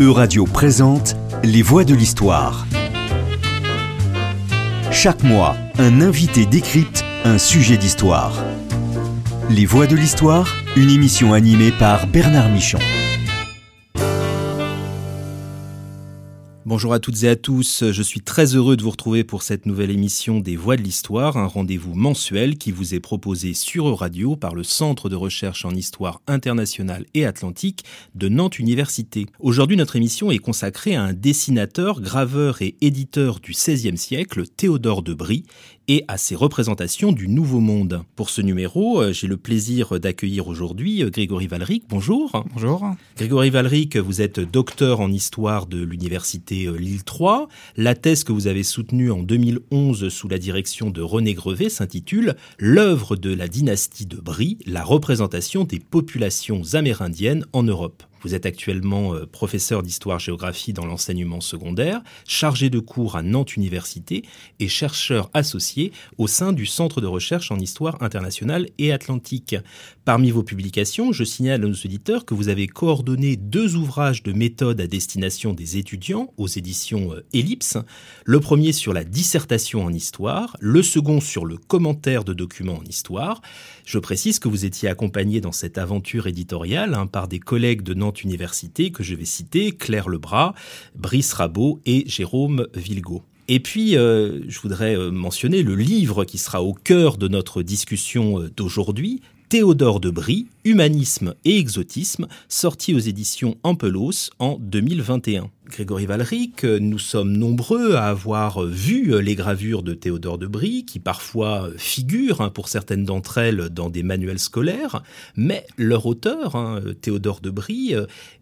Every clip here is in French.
Euradio présente Les Voix de l'Histoire. Chaque mois, un invité décrypte un sujet d'histoire. Les Voix de l'Histoire, une émission animée par Bernard Michon. Bonjour à toutes et à tous, je suis très heureux de vous retrouver pour cette nouvelle émission des Voix de l'Histoire, un rendez-vous mensuel qui vous est proposé sur Radio par le Centre de recherche en histoire internationale et atlantique de Nantes Université. Aujourd'hui, notre émission est consacrée à un dessinateur, graveur et éditeur du XVIe siècle, Théodore de Brie, et à ses représentations du Nouveau Monde. Pour ce numéro, euh, j'ai le plaisir d'accueillir aujourd'hui euh, Grégory Valric. Bonjour. Bonjour. Grégory Valric, vous êtes docteur en histoire de l'université euh, Lille 3. La thèse que vous avez soutenue en 2011 sous la direction de René Grevet s'intitule L'œuvre de la dynastie de Brie, la représentation des populations amérindiennes en Europe. Vous êtes actuellement euh, professeur d'histoire-géographie dans l'enseignement secondaire, chargé de cours à Nantes Université et chercheur associé au sein du Centre de recherche en histoire internationale et atlantique. Parmi vos publications, je signale à nos auditeurs que vous avez coordonné deux ouvrages de méthode à destination des étudiants aux éditions euh, Ellipse. Le premier sur la dissertation en histoire, le second sur le commentaire de documents en histoire. Je précise que vous étiez accompagné dans cette aventure éditoriale hein, par des collègues de Nantes Université que je vais citer, Claire Lebras, Brice Rabot et Jérôme Vilgo. Et puis, euh, je voudrais euh, mentionner le livre qui sera au cœur de notre discussion euh, d'aujourd'hui, Théodore de Brie, Humanisme et exotisme, sorti aux éditions Ampelos en 2021. Grégory Valric, nous sommes nombreux à avoir vu les gravures de Théodore de Brie, qui parfois figurent, hein, pour certaines d'entre elles, dans des manuels scolaires, mais leur auteur, hein, Théodore de Brie,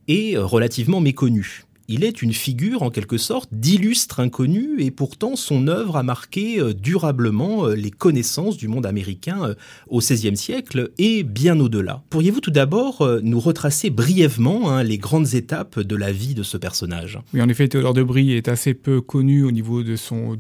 est relativement méconnu il est une figure en quelque sorte d'illustre inconnu et pourtant son œuvre a marqué euh, durablement euh, les connaissances du monde américain euh, au XVIe siècle et bien au-delà. Pourriez-vous tout d'abord nous retracer brièvement hein, les grandes étapes de la vie de ce personnage? Oui, en effet, Théodore de Brie est assez peu connu au niveau du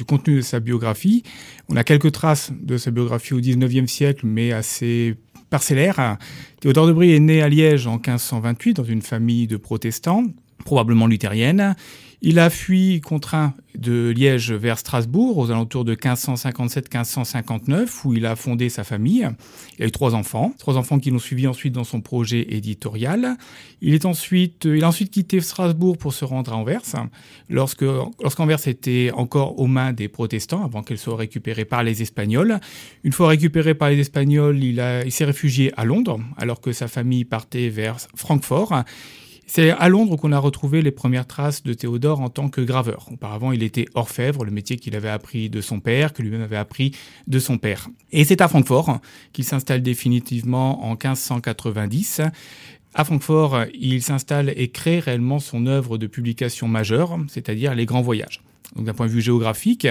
contenu de sa biographie. On a quelques traces de sa biographie au XIXe siècle, mais assez parcellaires. Théodore de Brie est né à Liège en 1528 dans une famille de protestants probablement luthérienne. Il a fui contraint de Liège vers Strasbourg aux alentours de 1557-1559 où il a fondé sa famille. Il a eu trois enfants, trois enfants qui l'ont suivi ensuite dans son projet éditorial. Il est ensuite, il a ensuite quitté Strasbourg pour se rendre à Anvers, lorsque lorsqu'Anvers était encore aux mains des protestants avant qu'elle soit récupérée par les Espagnols. Une fois récupérée par les Espagnols, il, a, il s'est réfugié à Londres alors que sa famille partait vers Francfort. C'est à Londres qu'on a retrouvé les premières traces de Théodore en tant que graveur. Auparavant, il était orfèvre, le métier qu'il avait appris de son père, que lui-même avait appris de son père. Et c'est à Francfort qu'il s'installe définitivement en 1590. À Francfort, il s'installe et crée réellement son œuvre de publication majeure, c'est-à-dire les grands voyages. Donc d'un point de vue géographique,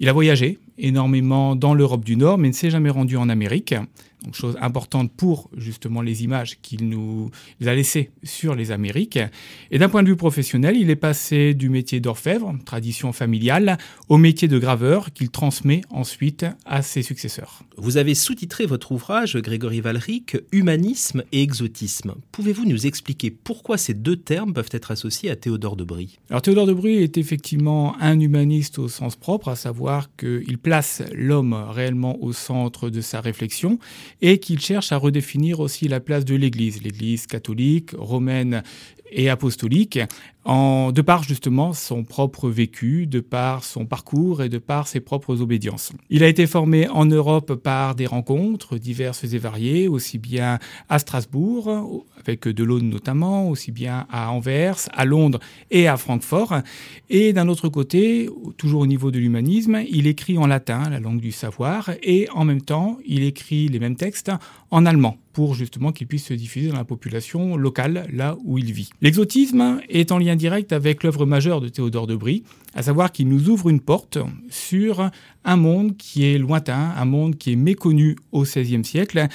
il a voyagé énormément dans l'Europe du Nord, mais ne s'est jamais rendu en Amérique. Donc, chose importante pour justement les images qu'il nous a laissées sur les Amériques. Et d'un point de vue professionnel, il est passé du métier d'orfèvre, tradition familiale, au métier de graveur qu'il transmet ensuite à ses successeurs. Vous avez sous-titré votre ouvrage, Grégory Valric, Humanisme et exotisme. Pouvez-vous nous expliquer pourquoi ces deux termes peuvent être associés à Théodore de Brie? Alors Théodore de Brie est effectivement un humaniste au sens propre, à savoir qu'il place l'homme réellement au centre de sa réflexion et qu'il cherche à redéfinir aussi la place de l'Église, l'Église catholique, romaine et apostolique, de par justement son propre vécu, de par son parcours et de par ses propres obédiences. Il a été formé en Europe par des rencontres diverses et variées, aussi bien à Strasbourg, avec Delaune notamment, aussi bien à Anvers, à Londres et à Francfort. Et d'un autre côté, toujours au niveau de l'humanisme, il écrit en latin, la langue du savoir, et en même temps, il écrit les mêmes textes en allemand pour justement qu'il puisse se diffuser dans la population locale, là où il vit. L'exotisme est en lien direct avec l'œuvre majeure de Théodore de Brie, à savoir qu'il nous ouvre une porte sur un monde qui est lointain, un monde qui est méconnu au XVIe siècle,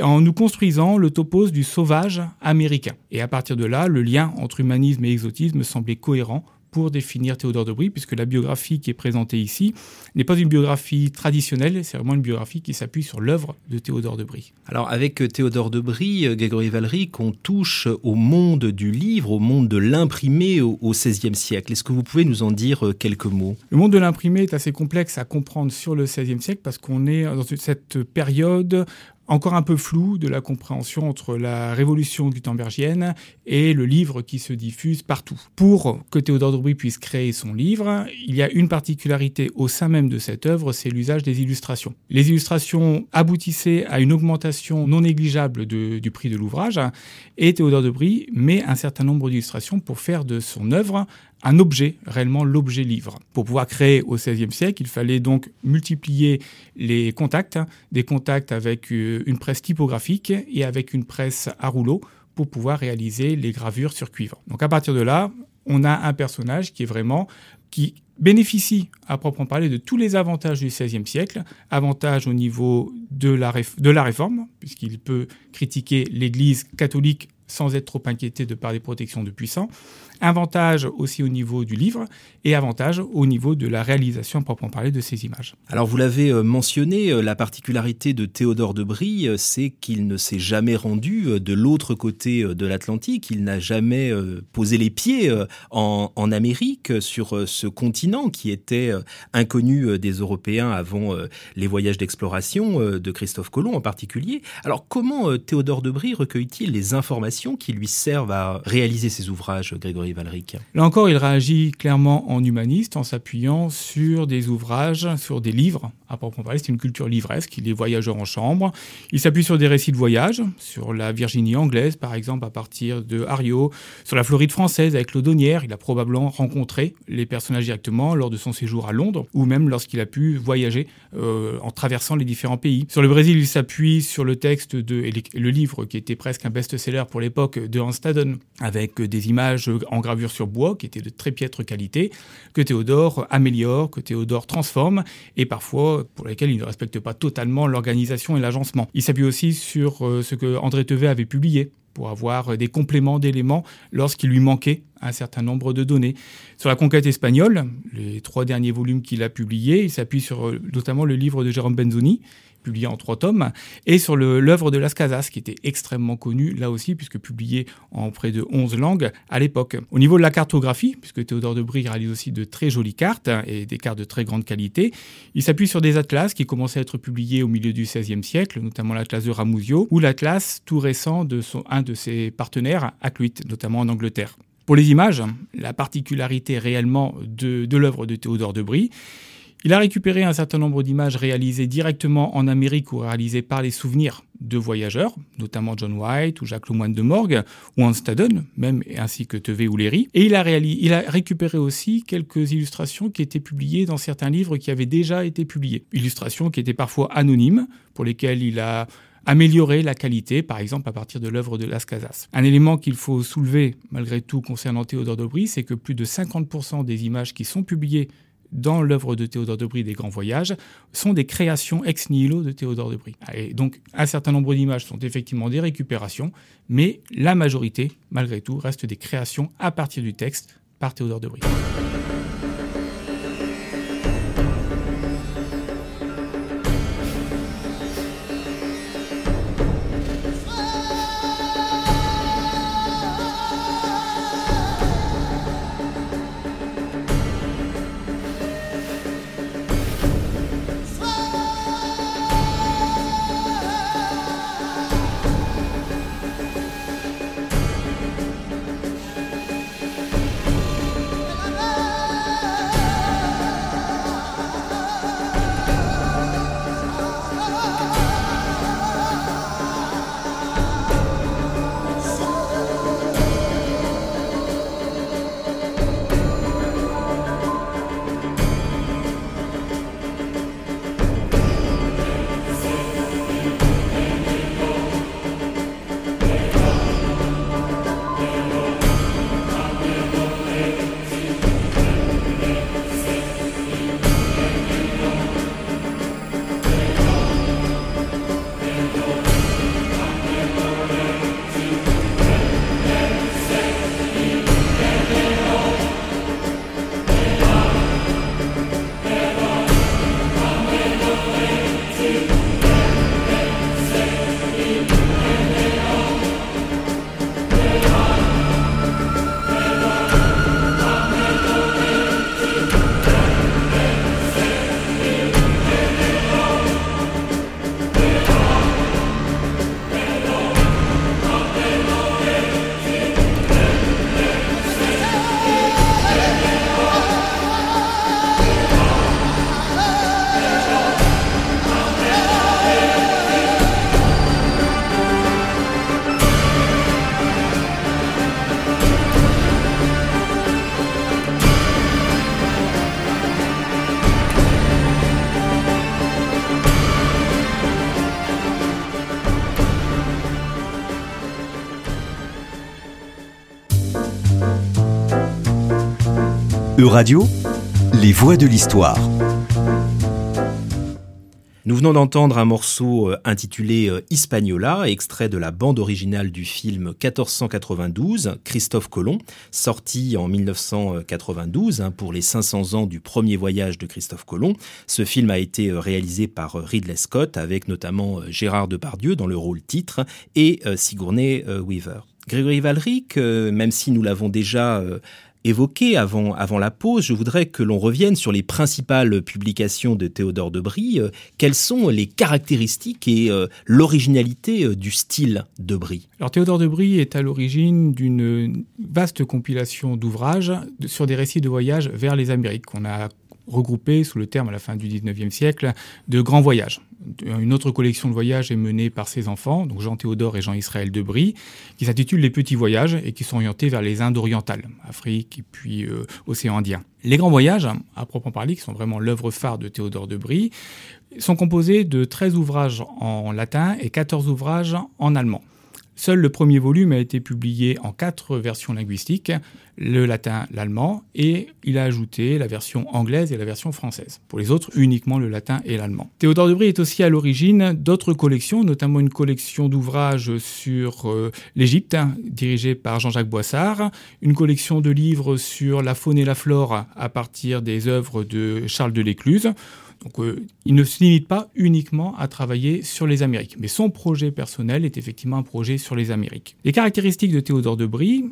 en nous construisant le topos du sauvage américain. Et à partir de là, le lien entre humanisme et exotisme semblait cohérent pour définir Théodore de Brie, puisque la biographie qui est présentée ici n'est pas une biographie traditionnelle, c'est vraiment une biographie qui s'appuie sur l'œuvre de Théodore de Brie. Alors avec Théodore de Brie, Grégory Valeric, on touche au monde du livre, au monde de l'imprimé au XVIe siècle. Est-ce que vous pouvez nous en dire quelques mots? Le monde de l'imprimé est assez complexe à comprendre sur le XVIe siècle parce qu'on est dans cette période encore un peu flou de la compréhension entre la révolution gutenbergienne et le livre qui se diffuse partout. Pour que Théodore Brie puisse créer son livre, il y a une particularité au sein même de cette œuvre, c'est l'usage des illustrations. Les illustrations aboutissaient à une augmentation non négligeable du prix de l'ouvrage et Théodore Brie met un certain nombre d'illustrations pour faire de son œuvre un objet, réellement l'objet livre. Pour pouvoir créer au XVIe siècle, il fallait donc multiplier les contacts, des contacts avec euh, une presse typographique et avec une presse à rouleau pour pouvoir réaliser les gravures sur cuivre. Donc à partir de là, on a un personnage qui est vraiment qui bénéficie à proprement parler de tous les avantages du XVIe siècle, avantages au niveau de la réforme, puisqu'il peut critiquer l'Église catholique sans être trop inquiété de par des protections de puissants, Avantage aussi au niveau du livre et avantage au niveau de la réalisation à proprement parler de ces images. Alors vous l'avez euh, mentionné, euh, la particularité de Théodore de Brie, euh, c'est qu'il ne s'est jamais rendu de l'autre côté de l'Atlantique, il n'a jamais posé les pieds en, Amérique, sur ce continent qui était inconnu des Européens avant les voyages d'exploration de Christophe Colomb en particulier. Alors comment Théodore de Brie recueille-t-il les informations qui lui servent à réaliser ses ouvrages, Grégory Là encore, il réagit clairement en humaniste en s'appuyant sur des ouvrages, sur des livres. À proprement parler, c'est une culture livresque. Il est voyageur en chambre. Il s'appuie sur des récits de voyage, sur la Virginie anglaise, par exemple, à partir de Hario, sur la Floride française avec l'Audonnière. Il a probablement rencontré les personnages directement lors de son séjour à Londres ou même lorsqu'il a pu voyager euh, en traversant les différents pays. Sur le Brésil, il s'appuie sur le texte de le livre qui était presque un best-seller pour l'époque de Hans Staden avec des images en gravure sur bois, qui était de très piètre qualité, que Théodore améliore, que Théodore transforme, et parfois pour lesquels il ne respecte pas totalement l'organisation et l'agencement. Il s'appuie aussi sur euh, ce que André Tevet avait publié pour avoir des compléments d'éléments lorsqu'il lui manquait un certain nombre de données. Sur la conquête espagnole, les trois derniers volumes qu'il a publiés, il s'appuie sur euh, notamment le livre de Jérôme Benzoni, publié en trois tomes, et sur l'œuvre de Las Casas, qui était extrêmement connue là aussi, puisque publié en près de 11 langues à l'époque. Au niveau de la cartographie, puisque Théodore de Brie réalise aussi de très jolies cartes hein, et des cartes de très grande qualité, il s'appuie sur des atlas qui commençaient à être publiés au milieu du XVIe siècle, notamment l'atlas de Ramuzio, ou l'atlas tout récent de son, un de ses partenaires, Acluit, notamment en Angleterre. Pour les images, la particularité réellement de, de l'œuvre de Théodore de Brie, il a récupéré un certain nombre d'images réalisées directement en Amérique ou réalisées par les souvenirs de voyageurs, notamment John White ou Jacques Lemoine de Morgue ou Hans Staden, même ainsi que Tevé ou Léry. Et il a, récupéré aussi quelques illustrations qui étaient publiées dans certains livres qui avaient déjà été publiés. Illustrations qui étaient parfois anonymes, pour lesquelles il a amélioré la qualité, par exemple à partir de l'œuvre de Las Casas. Un élément qu'il faut soulever malgré tout concernant Théodore Dobry, c'est que plus de 50% des images qui sont publiées dans l'œuvre de Théodore de Brie des Grands Voyages sont des créations ex nihilo de Théodore de Brie. Et donc un certain nombre d'images sont effectivement des récupérations, mais la majorité, malgré tout, reste des créations à partir du texte par Théodore de Euradio, les voix de l'histoire. Nous venons d'entendre un morceau euh, intitulé euh, Hispaniola, extrait de la bande originale du film 1492, Christophe Colomb, sorti en 1992 hein, pour les 500 ans du premier voyage de Christophe Colomb. Ce film a été euh, réalisé par Ridley Scott avec notamment Gérard Depardieu dans le rôle titre et Sigourney Weaver. Grégory Valric, même si nous l'avons déjà évoqué avant, avant la pause, je voudrais que l'on revienne sur les principales publications de Théodore de Brie. Euh, quelles sont les caractéristiques et euh, l'originalité euh, du style de Brie Alors Théodore de Brie est à l'origine d'une vaste compilation d'ouvrages sur des récits de voyage vers les Amériques. On a regroupé sous le terme à la fin du 19e siècle de grands voyages. Une autre collection de voyages est menée par ses enfants, donc Jean Théodore et Jean-Israël Debris, qui s'intitule Les Petits Voyages et qui sont orientés vers les Indes orientales, Afrique et puis euh, Océan Indien. Les grands voyages, à proprement parler, qui sont vraiment l'œuvre phare de Théodore Debris, sont composés de 13 ouvrages en latin et 14 ouvrages en allemand. Seul le premier volume a été publié en quatre versions linguistiques, le latin, l'allemand, et il a ajouté la version anglaise et la version française. Pour les autres, uniquement le latin et l'allemand. Théodore de Brie est aussi à l'origine d'autres collections, notamment une collection d'ouvrages sur euh, l'Égypte, dirigée par Jean-Jacques Boissard, une collection de livres sur la faune et la flore à partir des œuvres de Charles de l'Écluse, donc euh, il ne se limite pas uniquement à travailler sur les Amériques, mais son projet personnel est effectivement un projet sur les Amériques. Les caractéristiques de Théodore de Brie,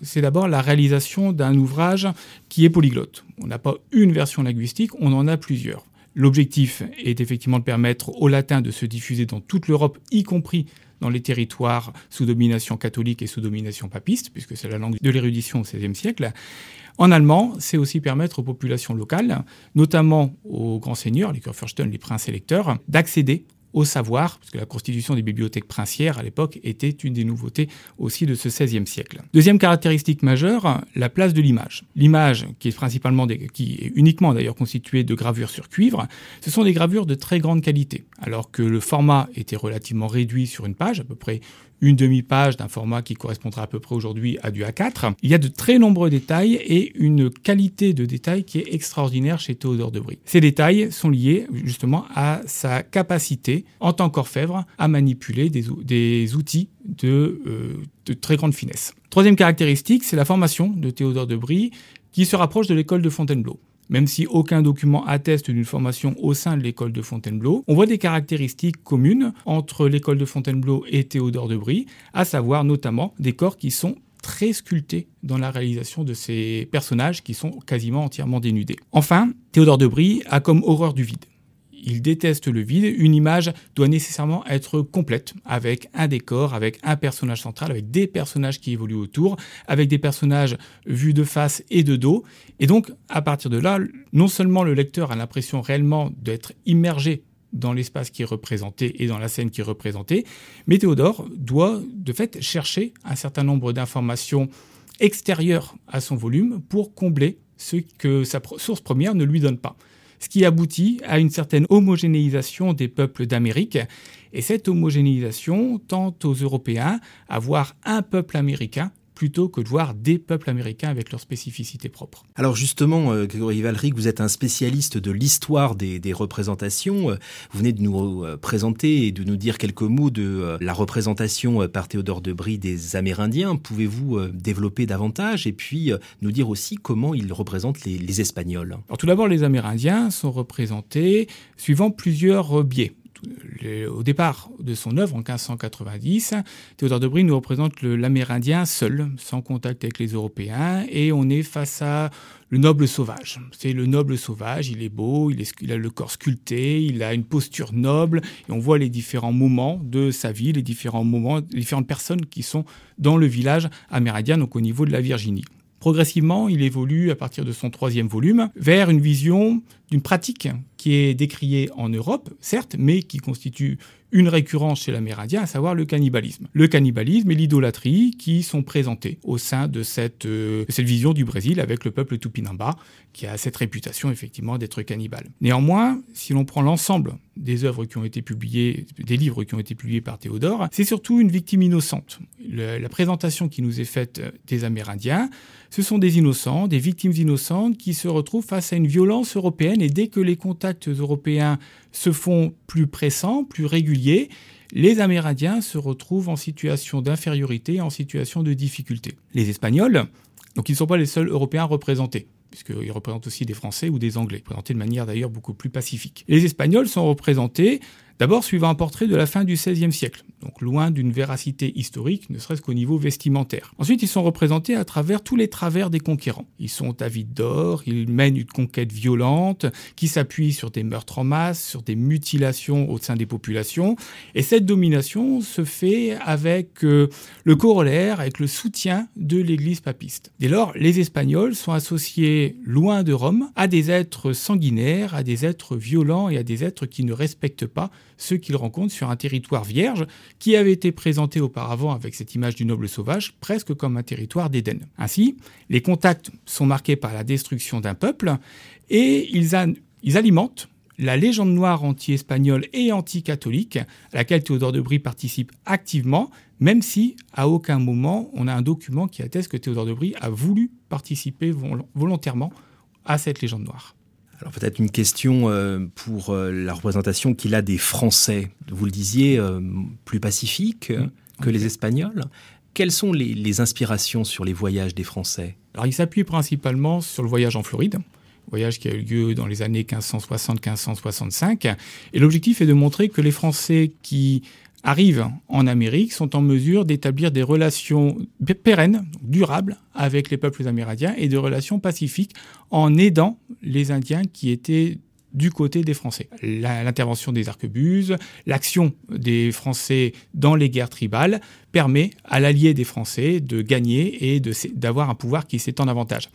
c'est d'abord la réalisation d'un ouvrage qui est polyglotte. On n'a pas une version linguistique, on en a plusieurs. L'objectif est effectivement de permettre au latin de se diffuser dans toute l'Europe, y compris dans les territoires sous domination catholique et sous domination papiste, puisque c'est la langue de l'érudition au XVIe siècle. En allemand, c'est aussi permettre aux populations locales, notamment aux grands seigneurs, les Kurfürsten, les princes électeurs, d'accéder au savoir, parce que la constitution des bibliothèques princières à l'époque était une des nouveautés aussi de ce XVIe siècle. Deuxième caractéristique majeure, la place de l'image. L'image, qui est principalement, qui est uniquement d'ailleurs constituée de gravures sur cuivre, ce sont des gravures de très grande qualité, alors que le format était relativement réduit sur une page, à peu près une demi-page d'un format qui correspondra à peu près aujourd'hui à du A4. Il y a de très nombreux détails et une qualité de détail qui est extraordinaire chez Théodore de Brie. Ces détails sont liés justement à sa capacité en tant qu'orfèvre à manipuler des, outils de, euh, de très grande finesse. Troisième caractéristique, c'est la formation de Théodore de Brie qui se rapproche de l'école de Fontainebleau même si aucun document atteste d'une formation au sein de l'école de Fontainebleau, on voit des caractéristiques communes entre l'école de Fontainebleau et Théodore de Brie, à savoir notamment des corps qui sont très sculptés dans la réalisation de ces personnages qui sont quasiment entièrement dénudés. Enfin, Théodore de Brie a comme horreur du vide il déteste le vide. Une image doit nécessairement être complète, avec un décor, avec un personnage central, avec des personnages qui évoluent autour, avec des personnages vus de face et de dos. Et donc, à partir de là, non seulement le lecteur a l'impression réellement d'être immergé dans l'espace qui est représenté et dans la scène qui est représentée, mais Théodore doit de fait chercher un certain nombre d'informations extérieures à son volume pour combler ce que sa source première ne lui donne pas ce qui aboutit à une certaine homogénéisation des peuples d'Amérique. Et cette homogénéisation tend aux Européens à voir un peuple américain plutôt que de voir des peuples américains avec leurs spécificités propres. Alors justement, euh, Grégory Valric, vous êtes un spécialiste de l'histoire des, représentations. Euh, vous venez de nous euh, présenter et de nous dire quelques mots de la représentation par Théodore de Brie des Amérindiens. Pouvez-vous développer davantage et puis nous dire aussi comment ils représentent les, les Espagnols? Alors tout d'abord, les Amérindiens sont représentés suivant plusieurs biais au départ de son œuvre en 1590, Théodore de nous représente l'Amérindien seul, sans contact avec les Européens, et on est face à le noble sauvage. C'est le noble sauvage, il est beau, il, il, a le corps sculpté, il a une posture noble, et on voit les différents moments de sa vie, les différents moments, les différentes personnes qui sont dans le village amérindien, donc au niveau de la Virginie. Progressivement, il évolue à partir de son troisième volume vers une vision d'une pratique qui est décriée en Europe, certes, mais qui constitue une récurrence chez l'Amérindien, à savoir le cannibalisme. Le cannibalisme et l'idolâtrie qui sont présentés au sein de cette, euh, cette vision du Brésil avec le peuple Tupinamba, qui a cette réputation effectivement d'être cannibale. Néanmoins, si l'on prend l'ensemble des œuvres qui ont été publiées, des livres qui ont été publiés par Théodore, c'est surtout une victime innocente. la présentation qui nous est faite des Amérindiens, ce sont des innocents, des victimes innocentes qui se retrouvent face à une violence européenne et dès que les contacts européens se font plus pressants, plus réguliers, les Amérindiens se retrouvent en situation d'infériorité, en situation de difficulté. Les Espagnols, donc ils ne sont pas les seuls Européens représentés puisqu'ils représentent aussi des Français ou des Anglais, présentés de manière d'ailleurs beaucoup plus pacifique. Les Espagnols sont représentés D'abord, suivant un portrait de la fin du XVIe siècle, donc loin d'une véracité historique, ne serait-ce qu'au niveau vestimentaire. Ensuite, ils sont représentés à travers tous les travers des conquérants. Ils sont avides d'or, ils mènent une conquête violente, qui s'appuie sur des meurtres en masse, sur des mutilations au sein des populations. Et cette domination se fait avec euh, le corollaire, avec le soutien de l'Église papiste. Dès lors, les Espagnols sont associés loin de Rome à des êtres sanguinaires, à des êtres violents et à des êtres qui ne respectent pas ceux qu'ils rencontrent sur un territoire vierge qui avait été présenté auparavant avec cette image du noble sauvage presque comme un territoire d'Éden. Ainsi, les contacts sont marqués par la destruction d'un peuple et ils, alimentent la légende noire anti-espagnole et anti-catholique, à laquelle Théodore de Brie participe activement, même si à aucun moment on a un document qui atteste que Théodore de Brie a voulu participer volontairement à cette légende noire. Alors peut-être une question euh, pour euh, la représentation qu'il a des Français. Vous le disiez, euh, plus pacifiques mmh. que les Espagnols. Quelles sont les, inspirations sur les voyages des Français? Alors il s'appuie principalement sur le voyage en Floride voyage qui a eu lieu dans les années 1560-1565. Et l'objectif est de montrer que les Français qui arrivent en Amérique sont en mesure d'établir des relations pérennes, durables, avec les peuples amérindiens et des relations pacifiques en aidant les Indiens qui étaient du côté des Français. L'intervention des arquebuses, l'action des Français dans les guerres tribales permet à l'allié des Français de gagner et d'avoir un pouvoir qui s'étend davantage.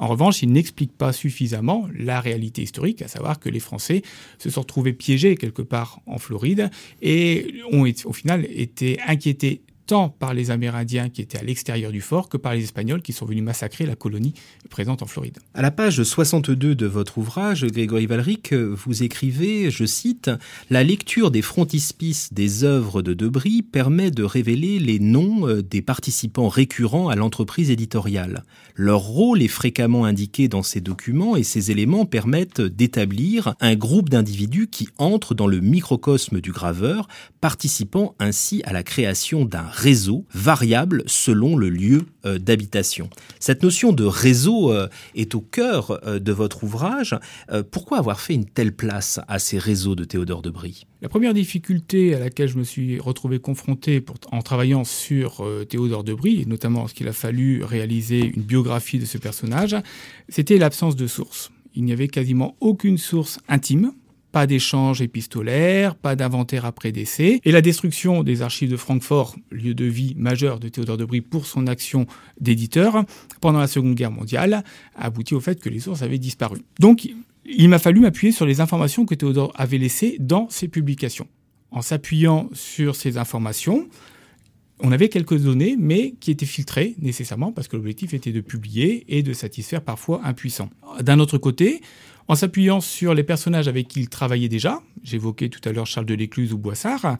En revanche, il n'explique pas suffisamment la réalité historique, à savoir que les Français se sont retrouvés piégés quelque part en Floride et ont au final été inquiétés tant par les Amérindiens qui étaient à l'extérieur du fort que par les Espagnols qui sont venus massacrer la colonie présente en Floride. À la page 62 de votre ouvrage, Grégory Valric, vous écrivez, je cite, La lecture des frontispices des œuvres de Debris permet de révéler les noms euh, des participants récurrents à l'entreprise éditoriale. Leur rôle est fréquemment indiqué dans ces documents et ces éléments permettent d'établir un groupe d'individus qui entrent dans le microcosme du graveur, participant ainsi à la création d'un réseau variable selon le lieu euh, d'habitation. Cette notion de réseau euh, est au cœur euh, de votre ouvrage. pourquoi avoir fait une telle place à ces réseaux de Théodore de Brie? La première difficulté à laquelle je me suis retrouvé confronté en travaillant sur Théodore de Brie, et notamment qu'il a fallu réaliser une biographie de ce personnage, c'était l'absence de sources. Il n'y avait quasiment aucune source intime pas d'échange épistolaire, pas d'inventaire après décès, et la destruction des archives de Francfort, lieu de vie majeur de Théodore de Brie pour son action d'éditeur pendant la Seconde Guerre mondiale, a abouti au fait que les sources avaient disparu. Donc, il m'a fallu m'appuyer sur les informations que Théodore avait laissées dans ses publications. En s'appuyant sur ces informations, on avait quelques données, mais qui étaient filtrées nécessairement parce que l'objectif était de publier et de satisfaire parfois un puissant. D'un autre côté, en s'appuyant sur les personnages avec qui il travaillait déjà, j'évoquais tout à l'heure Charles de l'Écluse ou Boissard,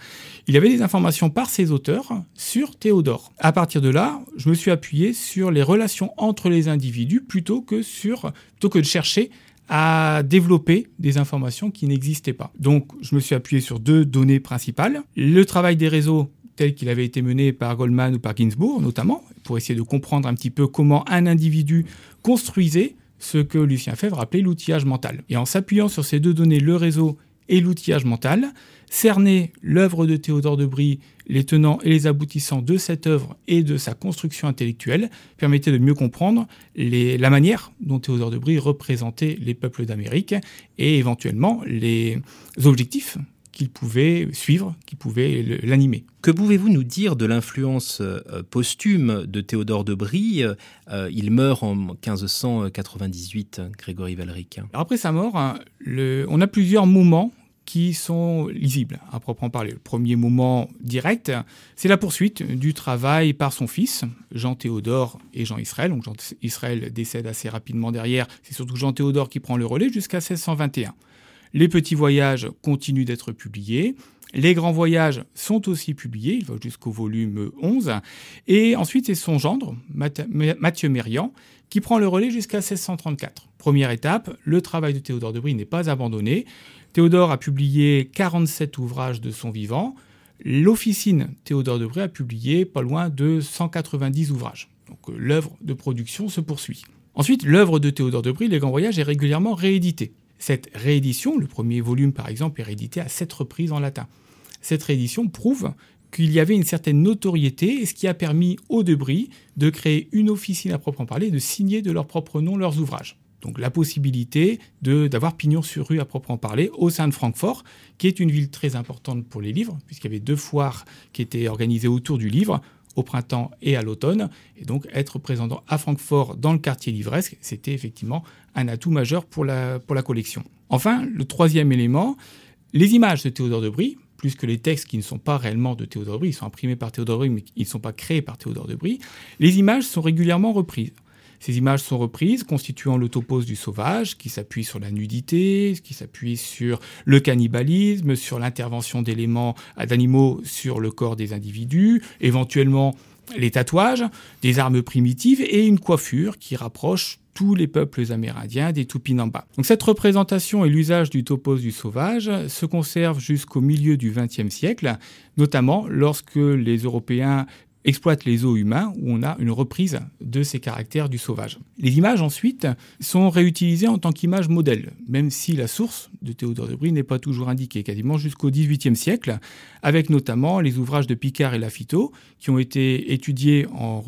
il avait des informations par ses auteurs sur Théodore. À partir de là, je me suis appuyé sur les relations entre les individus plutôt que, sur, plutôt que de chercher à développer des informations qui n'existaient pas. Donc, je me suis appuyé sur deux données principales. Le travail des réseaux tel qu'il avait été mené par Goldman ou par Ginsburg notamment, pour essayer de comprendre un petit peu comment un individu construisait ce que Lucien Fèvre appelait l'outillage mental. Et en s'appuyant sur ces deux données, le réseau et l'outillage mental, cerner l'œuvre de Théodore de Brie, les tenants et les aboutissants de cette œuvre et de sa construction intellectuelle, permettait de mieux comprendre la manière dont Théodore de Brie représentait les peuples d'Amérique et éventuellement les objectifs qu'il pouvait suivre, qui pouvait l'animer. Que pouvez-vous nous dire de l'influence euh, posthume de Théodore de Brie euh, Il meurt en 1598, Grégory Valeric. après sa mort, hein, on a plusieurs moments qui sont lisibles à proprement parler. Le premier moment direct, c'est la poursuite du travail par son fils, Jean Théodore et Jean Israël. Donc Jean Israël décède assez rapidement derrière. C'est surtout Jean Théodore qui prend le relais jusqu'à 1621. Les petits voyages continuent d'être publiés. Les grands voyages sont aussi publiés, il va jusqu'au volume 11. Et ensuite, c'est son gendre, Mathieu Mérian, qui prend le relais jusqu'à 1634. Première étape, le travail de Théodore de Brie n'est pas abandonné. Théodore a publié 47 ouvrages de son vivant. L'officine Théodore de Brie a publié pas loin de 190 ouvrages. Donc euh, l'œuvre de production se poursuit. Ensuite, l'œuvre de Théodore de Brie, Les Grands Voyages, est régulièrement rééditée. Cette réédition, le premier volume par exemple, est réédité à sept reprises en latin. Cette réédition prouve qu'il y avait une certaine notoriété, ce qui a permis aux Debris de créer une officine à proprement parler, de signer de leur propre nom leurs ouvrages. Donc la possibilité d'avoir pignon sur rue à proprement parler au sein de Francfort, qui est une ville très importante pour les livres, puisqu'il y avait deux foires qui étaient organisées autour du livre, au printemps et à l'automne. Et donc être présent à Francfort dans le quartier livresque, c'était effectivement un atout majeur pour la, collection. Enfin, le troisième élément, les images de Théodore de Brie, plus que les textes qui ne sont pas réellement de Théodore de Brie, ils sont imprimés par Théodore de Brie, mais ils ne sont pas créés par Théodore de Brie, les images sont régulièrement reprises. Ces images sont reprises, constituant le topos du sauvage, qui s'appuie sur la nudité, qui s'appuie sur le cannibalisme, sur l'intervention d'éléments d'animaux sur le corps des individus, éventuellement les tatouages, des armes primitives et une coiffure qui rapproche tous les peuples amérindiens des Tupinamba. Donc cette représentation et l'usage du topos du sauvage se conservent jusqu'au milieu du XXe siècle, notamment lorsque les Européens exploite les eaux humains où on a une reprise de ces caractères du sauvage. Les images ensuite sont réutilisées en tant qu'image modèle, même si la source de Théodore de Brie n'est pas toujours indiquée, quasiment jusqu'au XVIIIe siècle, avec notamment les ouvrages de Picard et Lafito qui ont été étudiés en,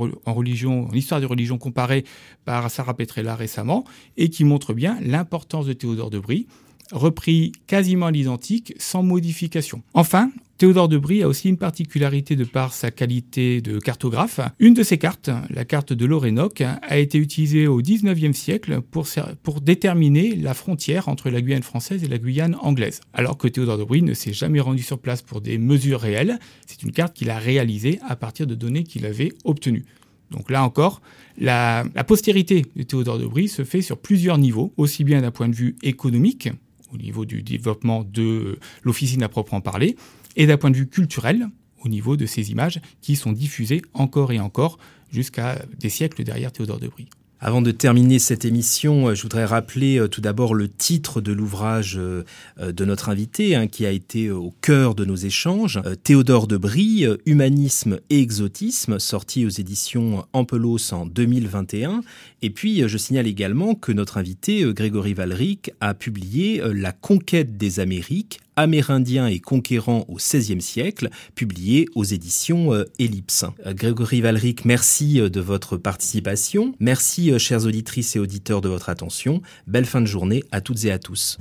histoire de religion comparée par Sarah Petrella récemment et qui montrent bien l'importance de Théodore de Brie repris quasiment à l'identique, sans modification. Enfin, Théodore de Brie a aussi une particularité de par sa qualité de cartographe. Une de ses cartes, la carte de l'Orénoque, a été utilisée au XIXe siècle pour, déterminer la frontière entre la Guyane française et la Guyane anglaise. Alors que Théodore de Brie ne s'est jamais rendu sur place pour des mesures réelles, c'est une carte qu'il a réalisée à partir de données qu'il avait obtenues. Donc là encore, la, la, postérité de Théodore de Brie se fait sur plusieurs niveaux, aussi bien d'un point de vue économique, au niveau du développement de l'officine à proprement parler, et d'un point de vue culturel, au niveau de ces images qui sont diffusées encore et encore jusqu'à des siècles derrière Théodore de Brie. Avant de terminer cette émission, euh, je voudrais rappeler euh, tout d'abord le titre de l'ouvrage euh, de notre invité, hein, qui a été au cœur de nos échanges. Théodore de Brie, Humanisme et exotisme, sorti aux éditions Ampelos en 2021. Et puis, je signale également que notre invité, Grégory Valric, a publié La conquête des Amériques, Amérindiens et conquérants au XVIe siècle, publié aux éditions euh, Ellipse. Euh, Grégory Valric, merci euh, de votre participation. Merci, chères auditrices et auditeurs, de votre attention. Belle fin de journée à toutes et à tous.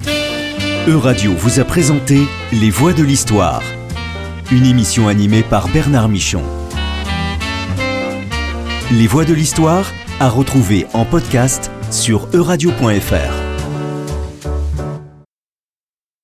E-Radio vous a présenté Les Voix de l'Histoire, une émission animée par Bernard Michon. Les Voix de l'Histoire à retrouver en podcast sur euradio.fr.